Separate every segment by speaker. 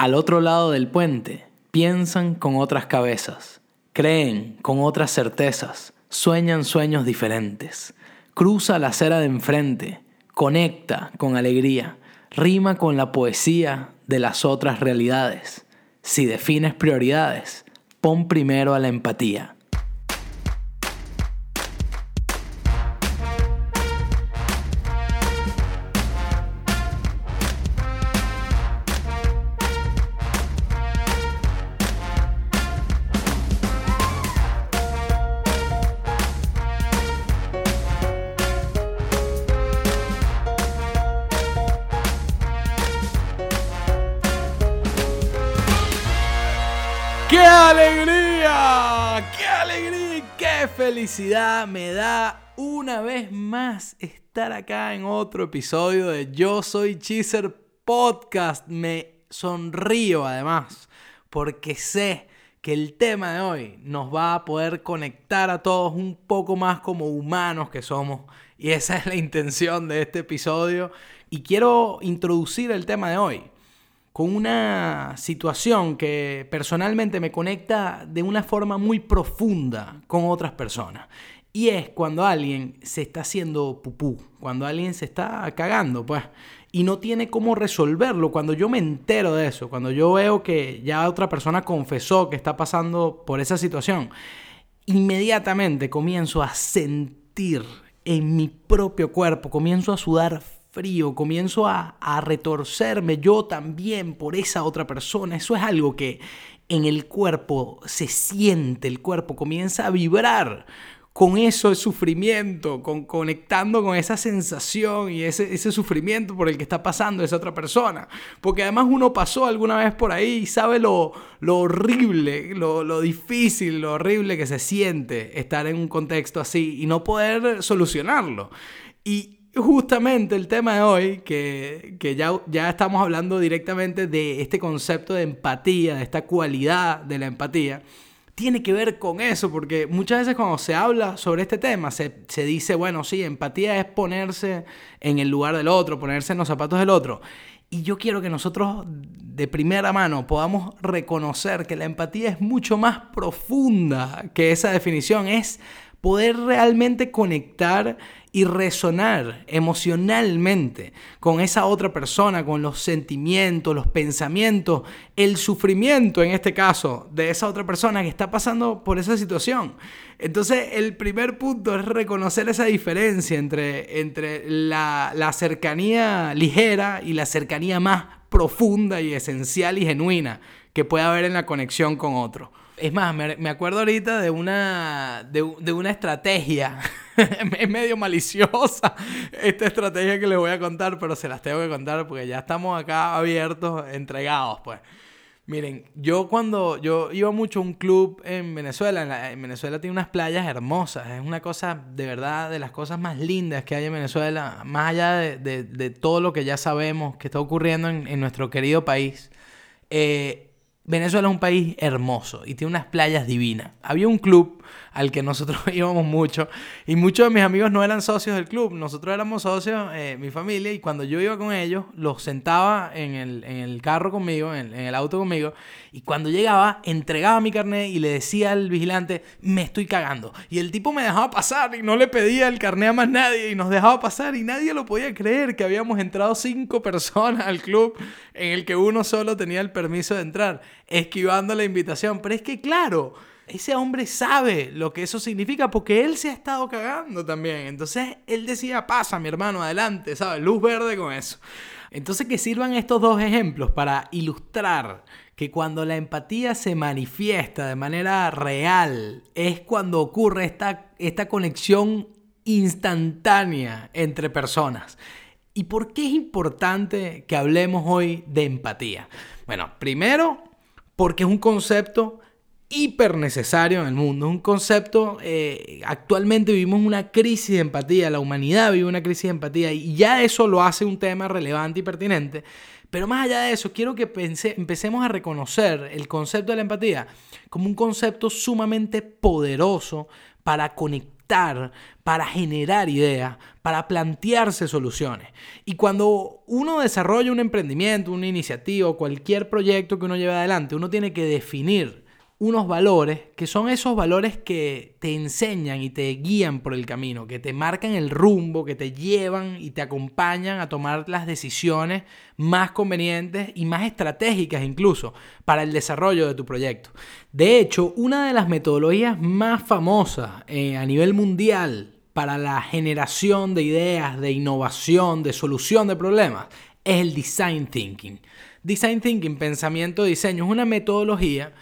Speaker 1: Al otro lado del puente, piensan con otras cabezas, creen con otras certezas, sueñan sueños diferentes. Cruza la acera de enfrente, conecta con alegría, rima con la poesía de las otras realidades. Si defines prioridades, pon primero a la empatía. Felicidad me da una vez más estar acá en otro episodio de Yo Soy Cheeser Podcast! Me sonrío además porque sé que el tema de hoy nos va a poder conectar a todos un poco más como humanos que somos. Y esa es la intención de este episodio. Y quiero introducir el tema de hoy con una situación que personalmente me conecta de una forma muy profunda con otras personas. Y es cuando alguien se está haciendo pupú, cuando alguien se está cagando, pues, y no tiene cómo resolverlo. Cuando yo me entero de eso, cuando yo veo que ya otra persona confesó que está pasando por esa situación, inmediatamente comienzo a sentir en mi propio cuerpo, comienzo a sudar frío, comienzo a, retorcerme yo también por esa otra persona. Eso es algo que en el cuerpo se siente, el cuerpo comienza a vibrar con eso de sufrimiento, con, conectando con esa sensación y ese, ese, sufrimiento por el que está pasando esa otra persona. Porque además uno pasó alguna vez por ahí y sabe lo, lo horrible, lo, lo difícil, lo horrible que se siente estar en un contexto así y no poder solucionarlo. Y, justamente el tema de hoy, que, ya, ya estamos hablando directamente de este concepto de empatía, de esta cualidad de la empatía, tiene que ver con eso, porque muchas veces cuando se habla sobre este tema, se, se, dice, bueno, sí, empatía es ponerse en el lugar del otro, ponerse en los zapatos del otro. Y yo quiero que nosotros de primera mano podamos reconocer que la empatía es mucho más profunda que esa definición, es poder realmente conectar y resonar emocionalmente con esa otra persona, con los sentimientos, los pensamientos, el sufrimiento en este caso de esa otra persona que está pasando por esa situación. Entonces el primer punto es reconocer esa diferencia entre, entre la, la cercanía ligera y la cercanía más profunda y esencial y genuina que puede haber en la conexión con otro. Es más, me, acuerdo ahorita de una, de, una estrategia. es medio maliciosa esta estrategia que les voy a contar, pero se las tengo que contar porque ya estamos acá abiertos, entregados, pues. Miren, yo cuando yo iba mucho a un club en Venezuela, en, Venezuela tiene unas playas hermosas, es una cosa de verdad de las cosas más lindas que hay en Venezuela, más allá de, todo lo que ya sabemos que está ocurriendo en, en nuestro querido país. Eh, Venezuela es un país hermoso y tiene unas playas divinas. Había un club al que nosotros íbamos mucho y muchos de mis amigos no eran socios del club. Nosotros éramos socios, eh, mi familia, y cuando yo iba con ellos, los sentaba en el, carro conmigo, en, en, el auto conmigo, y cuando llegaba, entregaba mi carnet y le decía al vigilante, me estoy cagando. Y el tipo me dejaba pasar y no le pedía el carnet a más nadie y nos dejaba pasar y nadie lo podía creer que habíamos entrado cinco personas al club en el que uno solo tenía el permiso de entrar esquivando la invitación. Pero es que, claro, ese hombre sabe lo que eso significa porque él se ha estado cagando también. Entonces él decía, pasa mi hermano, adelante, ¿sabes? Luz verde con eso. Entonces que sirvan estos dos ejemplos para ilustrar que cuando la empatía se manifiesta de manera real es cuando ocurre esta, esta conexión instantánea entre personas. ¿Y por qué es importante que hablemos hoy de empatía? Bueno, primero porque es un concepto hiper necesario en el mundo. Es un concepto, eh, actualmente vivimos una crisis de empatía, la humanidad vive una crisis de empatía y ya eso lo hace un tema relevante y pertinente. Pero más allá de eso, quiero que empecemos a reconocer el concepto de la empatía como un concepto sumamente poderoso para conectar, para generar ideas, para plantearse soluciones. Y cuando uno desarrolla un emprendimiento, una iniciativa, cualquier proyecto que uno lleve adelante, uno tiene que definir unos valores que son esos valores que te enseñan y te guían por el camino, que te marcan el rumbo, que te llevan y te acompañan a tomar las decisiones más convenientes y más estratégicas incluso para el desarrollo de tu proyecto. De hecho, una de las metodologías más famosas eh, a nivel mundial para la generación de ideas, de innovación, de solución de problemas, es el design thinking. Design thinking, pensamiento diseño, es una metodología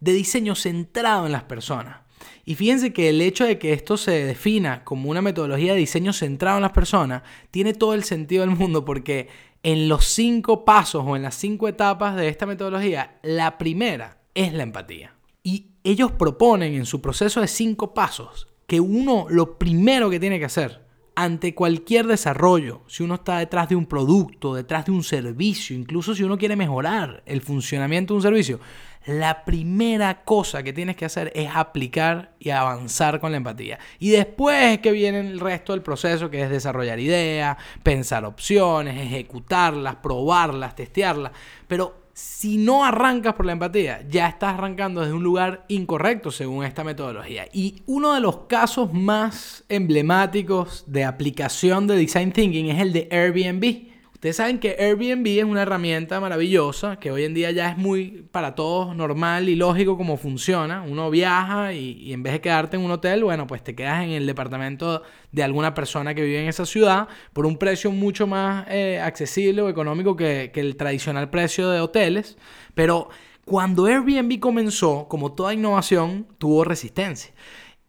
Speaker 1: de diseño centrado en las personas. Y fíjense que el hecho de que esto se defina como una metodología de diseño centrado en las personas tiene todo el sentido del mundo porque en los cinco pasos o en las cinco etapas de esta metodología, la primera es la empatía. Y ellos proponen en su proceso de cinco pasos que uno lo primero que tiene que hacer ante cualquier desarrollo, si uno está detrás de un producto, detrás de un servicio, incluso si uno quiere mejorar el funcionamiento de un servicio, la primera cosa que tienes que hacer es aplicar y avanzar con la empatía. Y después es que viene el resto del proceso, que es desarrollar ideas, pensar opciones, ejecutarlas, probarlas, testearlas. Pero si no arrancas por la empatía, ya estás arrancando desde un lugar incorrecto según esta metodología. Y uno de los casos más emblemáticos de aplicación de Design Thinking es el de Airbnb. Ustedes saben que Airbnb es una herramienta maravillosa que hoy en día ya es muy para todos normal y lógico como funciona. Uno viaja y, en vez de quedarte en un hotel, bueno, pues te quedas en el departamento de alguna persona que vive en esa ciudad por un precio mucho más eh, accesible o económico que, que el tradicional precio de hoteles. Pero cuando Airbnb comenzó, como toda innovación, tuvo resistencia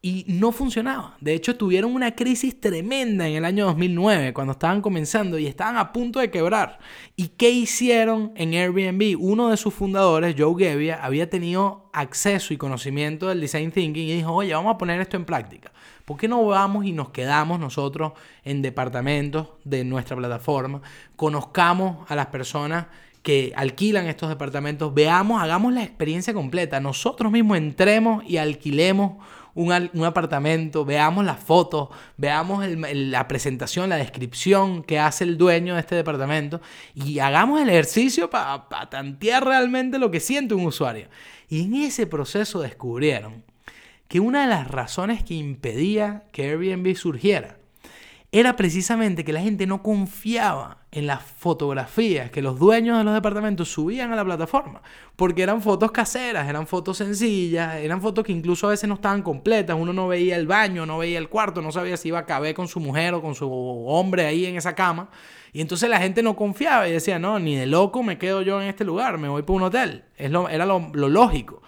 Speaker 1: y no funcionaba. De hecho, tuvieron una crisis tremenda en el año 2009 cuando estaban comenzando y estaban a punto de quebrar. ¿Y qué hicieron en Airbnb? Uno de sus fundadores, Joe Gebbia, había tenido acceso y conocimiento del design thinking y dijo, oye, vamos a poner esto en práctica. ¿Por qué no vamos y nos quedamos nosotros en departamentos de nuestra plataforma? Conozcamos a las personas que alquilan estos departamentos, veamos, hagamos la experiencia completa. Nosotros mismos entremos y alquilemos un, apartamento, veamos las fotos, veamos la presentación, la descripción que hace el dueño de este departamento y hagamos el ejercicio para tantear realmente lo que siente un usuario. Y en ese proceso descubrieron que una de las razones que impedía que Airbnb surgiera era precisamente que la gente no confiaba en las fotografías que los dueños de los departamentos subían a la plataforma, porque eran fotos caseras, eran fotos sencillas, eran fotos que incluso a veces no estaban completas, uno no veía el baño, no veía el cuarto, no sabía si iba a caber con su mujer o con su hombre ahí en esa cama, y entonces la gente no confiaba y decía, no, ni de loco me quedo yo en este lugar, me voy por un hotel, es lo, era lo, lo lógico.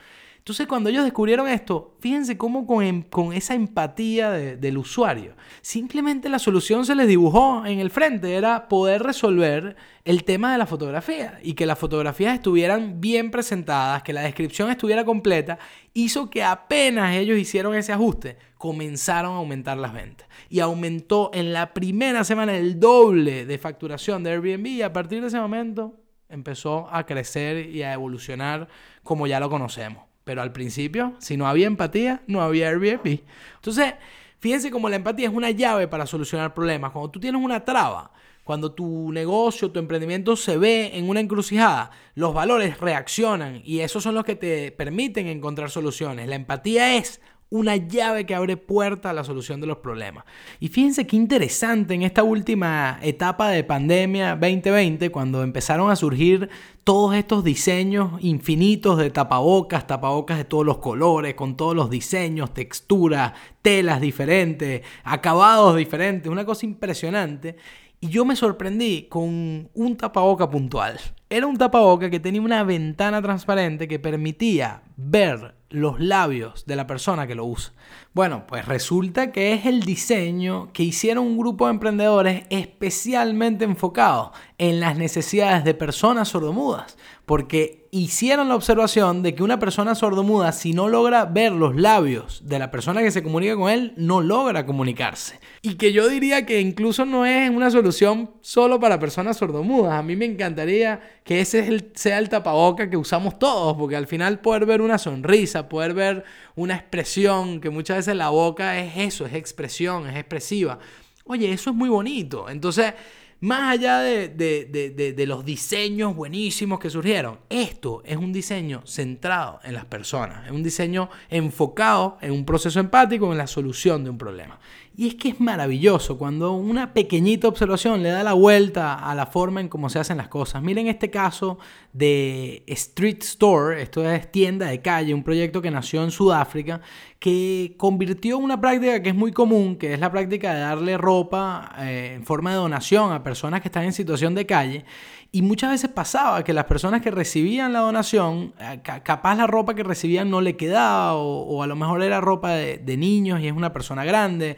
Speaker 1: Entonces cuando ellos descubrieron esto, fíjense cómo con, em, esa empatía del usuario, simplemente la solución se les dibujó en el frente, era poder resolver el tema de la fotografía y que las fotografías estuvieran bien presentadas, que la descripción estuviera completa, hizo que apenas ellos hicieron ese ajuste, comenzaron a aumentar las ventas. Y aumentó en la primera semana el doble de facturación de Airbnb y a partir de ese momento empezó a crecer y a evolucionar como ya lo conocemos. Pero al principio, si no había empatía, no había Airbnb. Entonces, fíjense cómo la empatía es una llave para solucionar problemas. Cuando tú tienes una traba, cuando tu negocio, tu emprendimiento se ve en una encrucijada, los valores reaccionan y esos son los que te permiten encontrar soluciones. La empatía es una llave que abre puerta a la solución de los problemas. Y fíjense qué interesante en esta última etapa de pandemia 2020, cuando empezaron a surgir todos estos diseños infinitos de tapabocas, tapabocas de todos los colores, con todos los diseños, texturas, telas diferentes, acabados diferentes, una cosa impresionante. Y yo me sorprendí con un tapaboca puntual. Era un tapaboca que tenía una ventana transparente que permitía ver los labios de la persona que lo usa. Bueno, pues resulta que es el diseño que hicieron un grupo de emprendedores especialmente enfocados en las necesidades de personas sordomudas, porque hicieron la observación de que una persona sordomuda, si no logra ver los labios de la persona que se comunica con él, no logra comunicarse. Y que yo diría que incluso no es una solución solo para personas sordomudas. A mí me encantaría que ese sea el tapaboca que usamos todos, porque al final poder ver una sonrisa, poder ver una expresión, que muchas veces la boca es eso, es expresión, es expresiva. Oye, eso es muy bonito. Entonces, más allá de, los diseños buenísimos que surgieron, esto es un diseño centrado en las personas, es un diseño enfocado en un proceso empático, en la solución de un problema. Y es que es maravilloso cuando una pequeñita observación le da la vuelta a la forma en cómo se hacen las cosas. Miren este caso de Street Store, esto es tienda de calle, un proyecto que nació en Sudáfrica, que convirtió una práctica que es muy común, que es la práctica de darle ropa eh, en forma de donación a personas que están en situación de calle. Y muchas veces pasaba que las personas que recibían la donación, eh, capaz la ropa que recibían no le quedaba o, a lo mejor era ropa de, de niños y es una persona grande.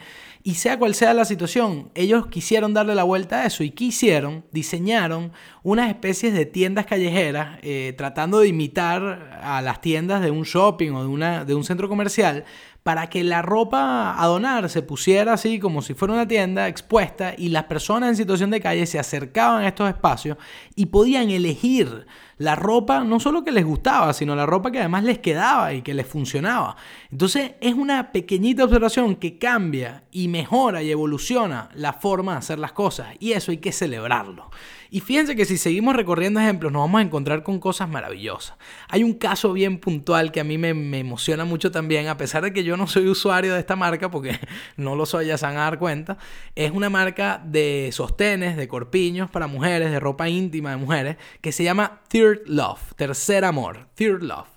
Speaker 1: Y sea cual sea la situación, ellos quisieron darle la vuelta a eso y quisieron, diseñaron unas especies de tiendas callejeras eh, tratando de imitar a las tiendas de un shopping o de, una, de un centro comercial para que la ropa a donar se pusiera así como si fuera una tienda expuesta y las personas en situación de calle se acercaban a estos espacios y podían elegir la ropa no solo que les gustaba, sino la ropa que además les quedaba y que les funcionaba. Entonces es una pequeñita observación que cambia y mejora y evoluciona la forma de hacer las cosas y eso hay que celebrarlo. Y fíjense que si seguimos recorriendo ejemplos nos vamos a encontrar con cosas maravillosas. Hay un caso bien puntual que a mí me, emociona mucho también, a pesar de que yo no soy usuario de esta marca, porque no lo soy, ya se van a dar cuenta. Es una marca de sostenes, de corpiños para mujeres, de ropa íntima de mujeres, que se llama Third Love, Tercer Amor, Third Love.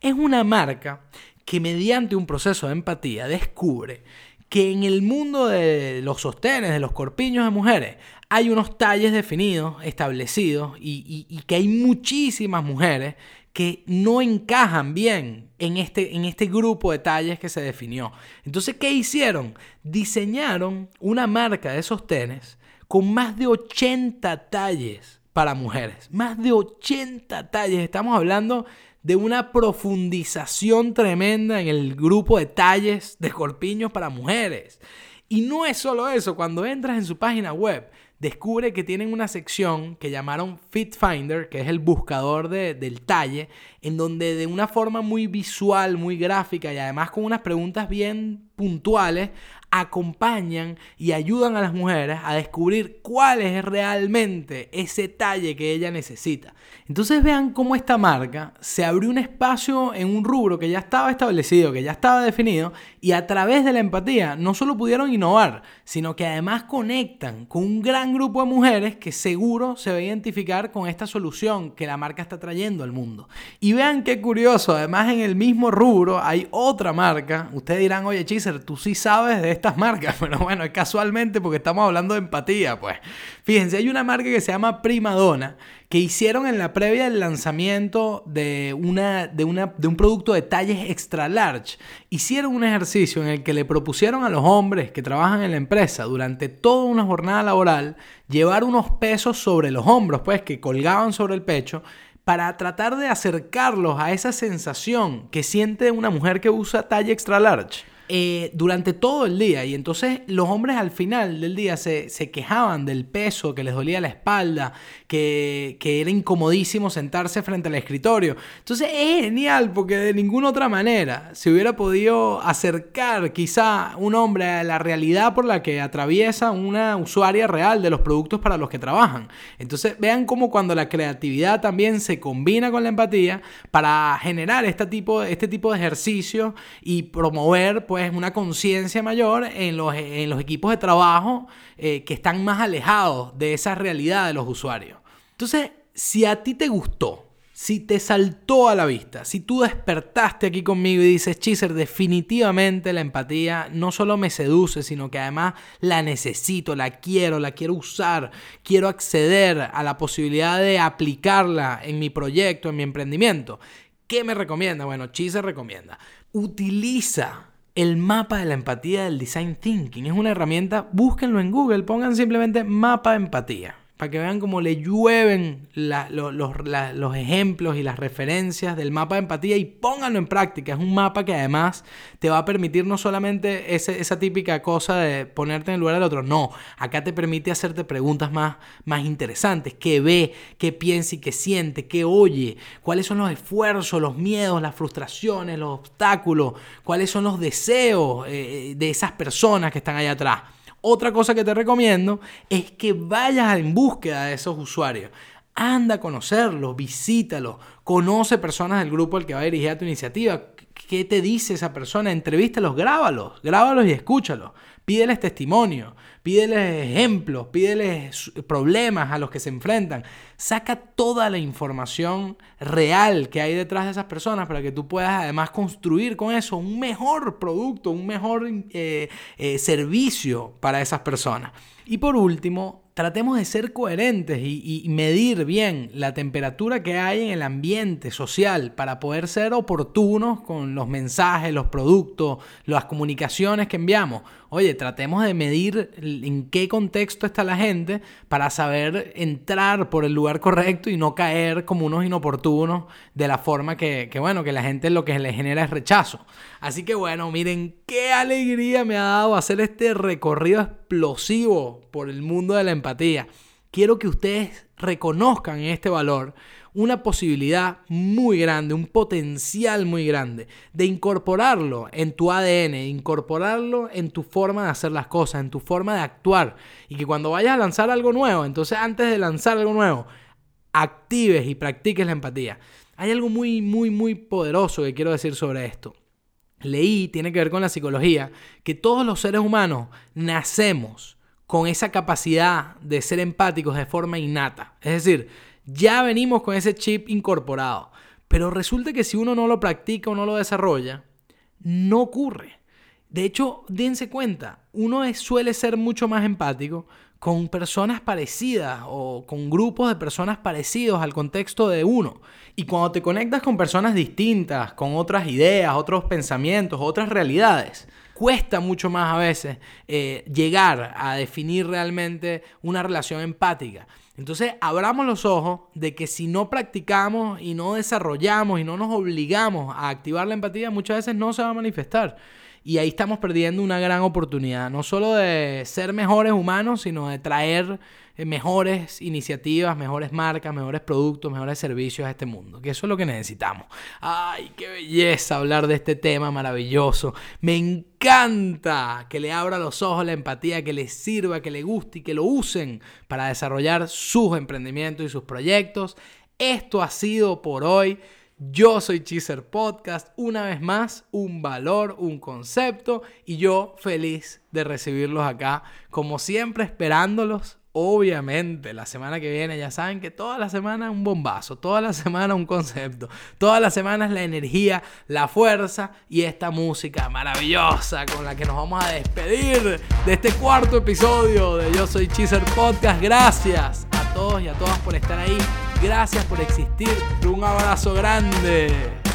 Speaker 1: Es una marca que mediante un proceso de empatía descubre que en el mundo de los sostenes, de los corpiños de mujeres, hay unos talles definidos, establecidos, y, que hay muchísimas mujeres que no encajan bien en este, en este grupo de talles que se definió. Entonces, ¿qué hicieron? Diseñaron una marca de sostenes con más de 80 talles para mujeres. Más de 80 talles. Estamos hablando de una profundización tremenda en el grupo de talles de corpiños para mujeres. Y no es solo eso, cuando entras en su página web, descubre que tienen una sección que llamaron Fit Finder, que es el buscador del talle, en donde de una forma muy visual, muy gráfica y además con unas preguntas bien puntuales, acompañan y ayudan a las mujeres a descubrir cuál es realmente ese talle que ella necesita. Entonces vean cómo esta marca se abrió un espacio en un rubro que ya estaba establecido, que ya estaba definido, y a través de la empatía no solo pudieron innovar, sino que además conectan con un gran grupo de mujeres que seguro se va a identificar con esta solución que la marca está trayendo al mundo. Y vean qué curioso, además en el mismo rubro hay otra marca, ustedes dirán, oye Chiser, tú sí sabes de estas marcas, pero bueno, es casualmente porque estamos hablando de empatía, pues. Fíjense, hay una marca que se llama Primadonna que hicieron en la previa del lanzamiento de, una, de, una, de un producto de talles extra large. Hicieron un ejercicio en el que le propusieron a los hombres que trabajan en la empresa durante toda una jornada laboral llevar unos pesos sobre los hombros, pues que colgaban sobre el pecho para tratar de acercarlos a esa sensación que siente una mujer que usa talla extra large. Eh, durante todo el día. Y entonces los hombres al final del día se, quejaban del peso, que les dolía la espalda, que, que, era incomodísimo sentarse frente al escritorio. Entonces es genial porque de ninguna otra manera se hubiera podido acercar quizá un hombre a la realidad por la que atraviesa una usuaria real de los productos para los que trabajan. Entonces vean cómo cuando la creatividad también se combina con la empatía para generar este tipo, este tipo de ejercicios y promover pues, es una conciencia mayor en los, en los, equipos de trabajo eh, que están más alejados de esa realidad de los usuarios. Entonces, si a ti te gustó, si te saltó a la vista, si tú despertaste aquí conmigo y dices, Chiser, definitivamente la empatía no solo me seduce, sino que además la necesito, la quiero, la quiero usar, quiero acceder a la posibilidad de aplicarla en mi proyecto, en mi emprendimiento. ¿Qué me recomienda? Bueno, Chiser recomienda. Utiliza el mapa de la empatía del design thinking. Es una herramienta, búsquenlo en Google, pongan simplemente mapa empatía. Para que vean cómo le llueven los, ejemplos y las referencias del mapa de empatía y pónganlo en práctica. Es un mapa que además te va a permitir no solamente esa típica cosa de ponerte en el lugar del otro, no, acá te permite hacerte preguntas más, más interesantes, qué ve, qué piensa y qué siente, qué oye, cuáles son los esfuerzos, los miedos, las frustraciones, los obstáculos, cuáles son los deseos eh, de esas personas que están allá atrás. Otra cosa que te recomiendo es que vayas en búsqueda de esos usuarios. Anda a conocerlos, visítalos, conoce personas del grupo al que va a dirigir a tu iniciativa. ¿Qué te dice esa persona? Entrevístalos, grábalos, grábalos y escúchalos. Pídeles testimonio, pídeles ejemplos, pídeles problemas a los que se enfrentan. Saca toda la información real que hay detrás de esas personas para que tú puedas además construir con eso un mejor producto, un mejor eh, eh, servicio para esas personas. Y por último, tratemos de ser coherentes y, medir bien la temperatura que hay en el ambiente social para poder ser oportunos con los mensajes, los productos, las comunicaciones que enviamos. Oye, tratemos de medir en qué contexto está la gente para saber entrar por el lugar correcto y no caer como unos inoportunos de la forma que, que bueno, que la gente lo que le genera es rechazo. Así que bueno, miren qué alegría me ha dado hacer este recorrido explosivo por el mundo de la empatía. Quiero que ustedes reconozcan este valor una posibilidad muy grande, un potencial muy grande de incorporarlo en tu ADN, incorporarlo en tu forma de hacer las cosas, en tu forma de actuar. Y que cuando vayas a lanzar algo nuevo, entonces antes de lanzar algo nuevo, actives y practiques la empatía. Hay algo muy, muy, muy poderoso que quiero decir sobre esto leí, tiene que ver con la psicología, que todos los seres humanos nacemos con esa capacidad de ser empáticos de forma innata. Es decir, ya venimos con ese chip incorporado. Pero resulta que si uno no lo practica o no lo desarrolla, no ocurre. De hecho, dense cuenta, uno suele ser mucho más empático con personas parecidas o con grupos de personas parecidos al contexto de uno. Y cuando te conectas con personas distintas, con otras ideas, otros pensamientos, otras realidades, cuesta mucho más a veces eh, llegar a definir realmente una relación empática. Entonces, abramos los ojos de que si no practicamos y no desarrollamos y no nos obligamos a activar la empatía, muchas veces no se va a manifestar. Y ahí estamos perdiendo una gran oportunidad, no solo de ser mejores humanos, sino de traer eh, mejores iniciativas, mejores marcas, mejores productos, mejores servicios a este mundo. Que eso es lo que necesitamos. ¡Ay, qué belleza hablar de este tema maravilloso! Me encanta que le abra los ojos la empatía, que le sirva, que le guste y que lo usen para desarrollar sus emprendimientos y sus proyectos. Esto ha sido por hoy. Yo soy Cheezer Podcast, una vez más, un valor, un concepto y yo feliz de recibirlos acá, como siempre esperándolos. Obviamente, la semana que viene ya saben que toda la semana un bombazo, toda la semana un concepto, toda la semana es la energía, la fuerza y esta música maravillosa con la que nos vamos a despedir de este cuarto episodio de Yo Soy Cheezer Podcast. Gracias a todos y a todas por estar ahí Gracias por existir. Un abrazo grande.